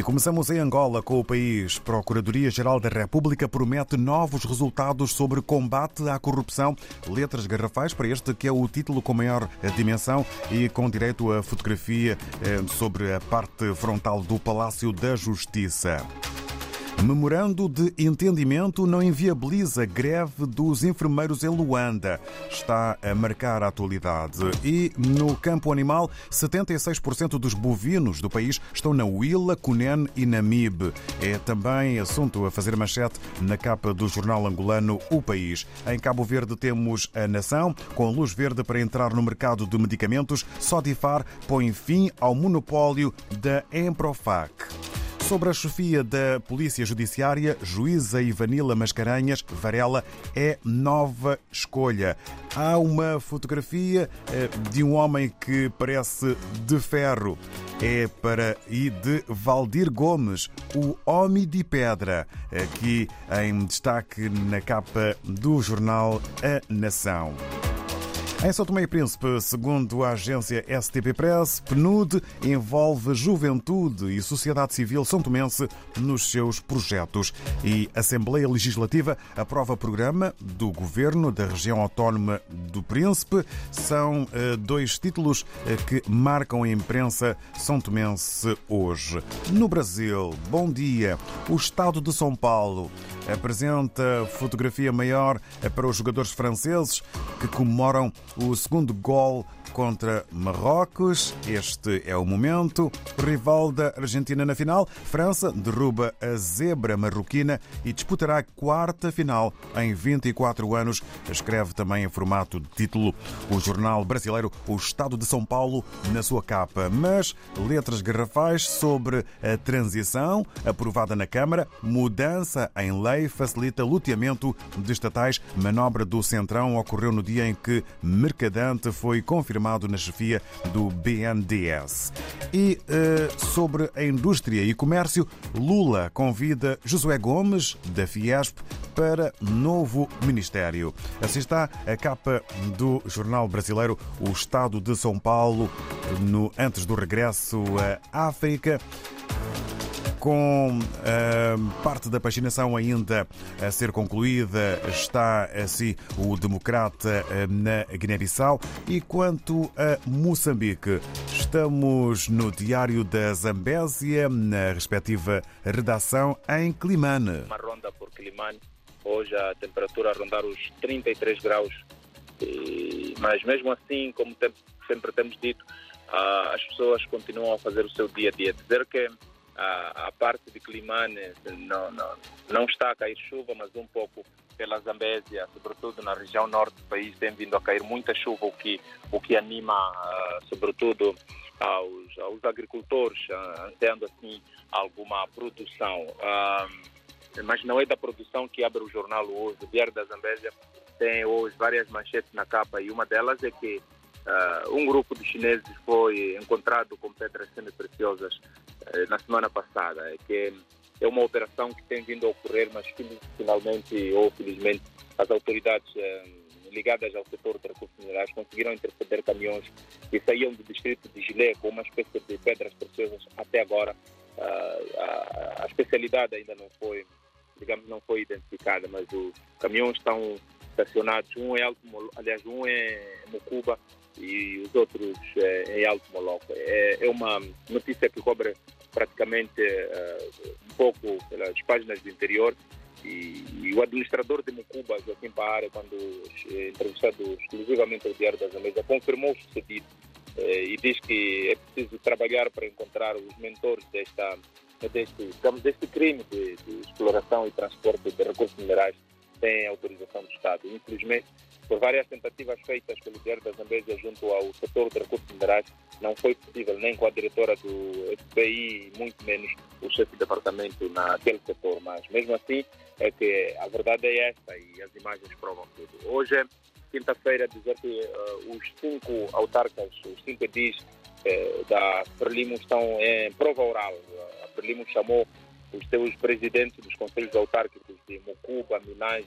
E começamos em Angola com o país. Procuradoria-Geral da República promete novos resultados sobre combate à corrupção. Letras garrafais para este que é o título com maior dimensão e com direito a fotografia eh, sobre a parte frontal do Palácio da Justiça. Memorando de entendimento não inviabiliza greve dos enfermeiros em Luanda. Está a marcar a atualidade. E no campo animal, 76% dos bovinos do país estão na Huila, Cunene e Namibe. É também assunto a fazer manchete na capa do jornal angolano O País. Em Cabo Verde temos a Nação, com luz verde para entrar no mercado de medicamentos. Sodifar põe fim ao monopólio da Emprofac. Sobre a chefia da Polícia Judiciária, juíza Ivanila Mascarenhas Varela é nova escolha. Há uma fotografia eh, de um homem que parece de ferro. É para e de Valdir Gomes, o Homem de Pedra, aqui em destaque na capa do jornal A Nação. Em São Tomé e Príncipe, segundo a agência STP Press, PNUD envolve juventude e sociedade civil são tomense nos seus projetos. E a Assembleia Legislativa aprova programa do Governo da Região Autónoma do Príncipe. São uh, dois títulos uh, que marcam a imprensa são tomense hoje. No Brasil, bom dia. O Estado de São Paulo apresenta fotografia maior para os jogadores franceses que comemoram o segundo gol contra Marrocos. Este é o momento. Rival da Argentina na final, França derruba a zebra marroquina e disputará a quarta final em 24 anos. Escreve também em formato de título o jornal brasileiro O Estado de São Paulo na sua capa. Mas letras garrafais sobre a transição aprovada na Câmara, mudança em lei facilita luteamento de estatais. Manobra do Centrão ocorreu no dia em que Mercadante foi confirmado na chefia do BNDES. E uh, sobre a indústria e comércio, Lula convida Josué Gomes, da Fiesp, para novo ministério. Assim está a capa do jornal brasileiro O Estado de São Paulo, no, antes do regresso à África com uh, parte da paginação ainda a ser concluída, está assim o Democrata na Guiné-Bissau. E quanto a Moçambique, estamos no Diário da Zambésia, na respectiva redação em Climane. Uma ronda por Climane, hoje a temperatura a rondar os 33 graus. E, mas mesmo assim, como sempre temos dito, as pessoas continuam a fazer o seu dia a dia. Dizer que a, a parte de Climane não, não, não está a cair chuva, mas um pouco pela Zambésia, sobretudo na região norte do país, tem vindo a cair muita chuva, o que, o que anima, uh, sobretudo, aos, aos agricultores, uh, ansiando assim alguma produção. Uh, mas não é da produção que abre o jornal hoje. O Diário da Zambésia tem hoje várias manchetes na capa e uma delas é que um grupo de chineses foi encontrado com pedras semi-preciosas na semana passada, é que é uma operação que tem vindo a ocorrer, mas finalmente ou felizmente as autoridades uh, ligadas ao setor de recursos minerais conseguiram interceptar caminhões que saíam do distrito de Gilé com uma espécie de pedras preciosas. Até agora a, a especialidade ainda não foi, digamos, não foi identificada, mas os caminhões estão estacionados. Um é Alto, aliás, um é Mucuba e os outros é, em Alto Moloco. É, é uma notícia que cobre praticamente uh, um pouco pelas páginas do interior e, e, o administrador de Mucuba, Joaquim Paara, quando entrevistado exclusivamente ao Diário das Américas, confirmou o sucedido eh, e diz que é preciso trabalhar para encontrar os mentores desta, deste, digamos, deste crime de, de exploração e transporte de recursos minerais sem autorização do Estado. Infelizmente, por várias tentativas feitas pelo Diário da Zambésia junto ao setor de recursos minerais, não foi possível nem com a diretora do FBI, muito menos o chefe de departamento naquele setor. Mas mesmo assim, é que a verdade é esta e as imagens provam tudo. Hoje é quinta-feira, dizer que uh, os cinco autarcas, os cinco edis uh, da Frelimo estão em prova oral. A Frelimo chamou os seus presidentes dos conselhos autárquicos de Mocuba, Minas,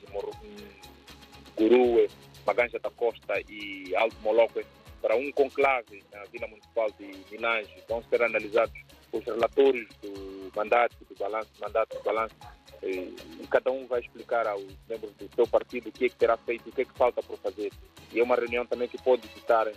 Gurue, Maganja da Costa e Alto Moloque para um conclave na Vila Municipal de Minas. Vão ser analisados os relatórios do mandato, de balanço, mandato, de balanço. E, cada um vai explicar aos membros do seu partido o que é que terá feito, o que é que falta por fazer. E é uma reunião também que pode ditar uh,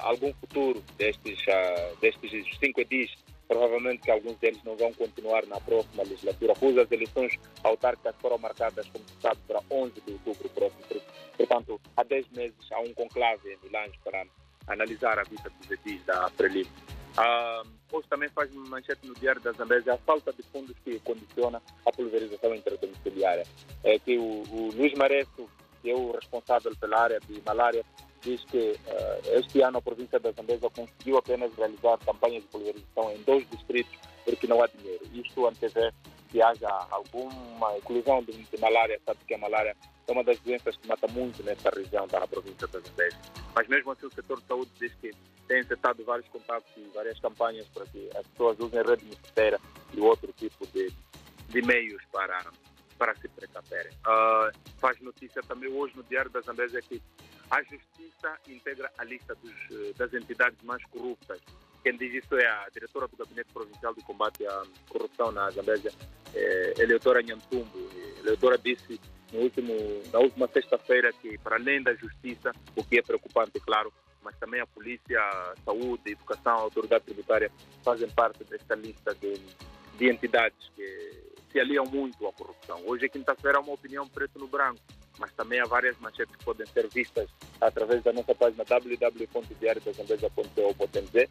algum futuro destes, uh, destes cinco edis. Provavelmente que alguns deles não vão continuar na próxima legislatura, pois as eleições autárquicas foram marcadas, como se sabe, para 11 de outubro próximo. Portanto, há 10 meses há um conclave em Milães para analisar a vista dos edis da Prelim. Uh, hoje também faz manchete no Diário da Zambésia a falta de fundos que condiciona a pulverização interdomiciliária. É que o, o Luiz Mareto, que é o responsável pela área de malária, diz que uh, este ano a província da Zambésia conseguiu apenas realizar campanhas de pulverização em dois distritos porque não há dinheiro. Isto antevê que haja alguma inclusão de, de malária, sabe que a malária é uma das doenças que mata muito nesta região da província da Zambésia. Mas mesmo assim o setor de saúde diz que tem acertado vários contatos e várias campanhas para que as pessoas usem rede ministéria e outro tipo de, de meios para, para se precaverem. Uh, faz notícia também hoje no Diário da Zambésia que a Justiça integra a lista dos, eh, das entidades mais corruptas. Quem diz isso é a diretora do Gabinete Provincial de Combate à Corrupção na Zambésia, é, Eleodora Nhantumbo. A Eleodora disse no último, na última sexta-feira que, para além da Justiça, o que é preocupante, claro, mas também a polícia, a saúde, a educação, a autoridade tributária fazem parte desta lista de, de entidades que se aliam muito à corrupção. Hoje é quinta-feira, uma opinião preto no branco, mas também há várias manchetes que podem ser vistas através da nossa página www.diariodazambeza.co.mz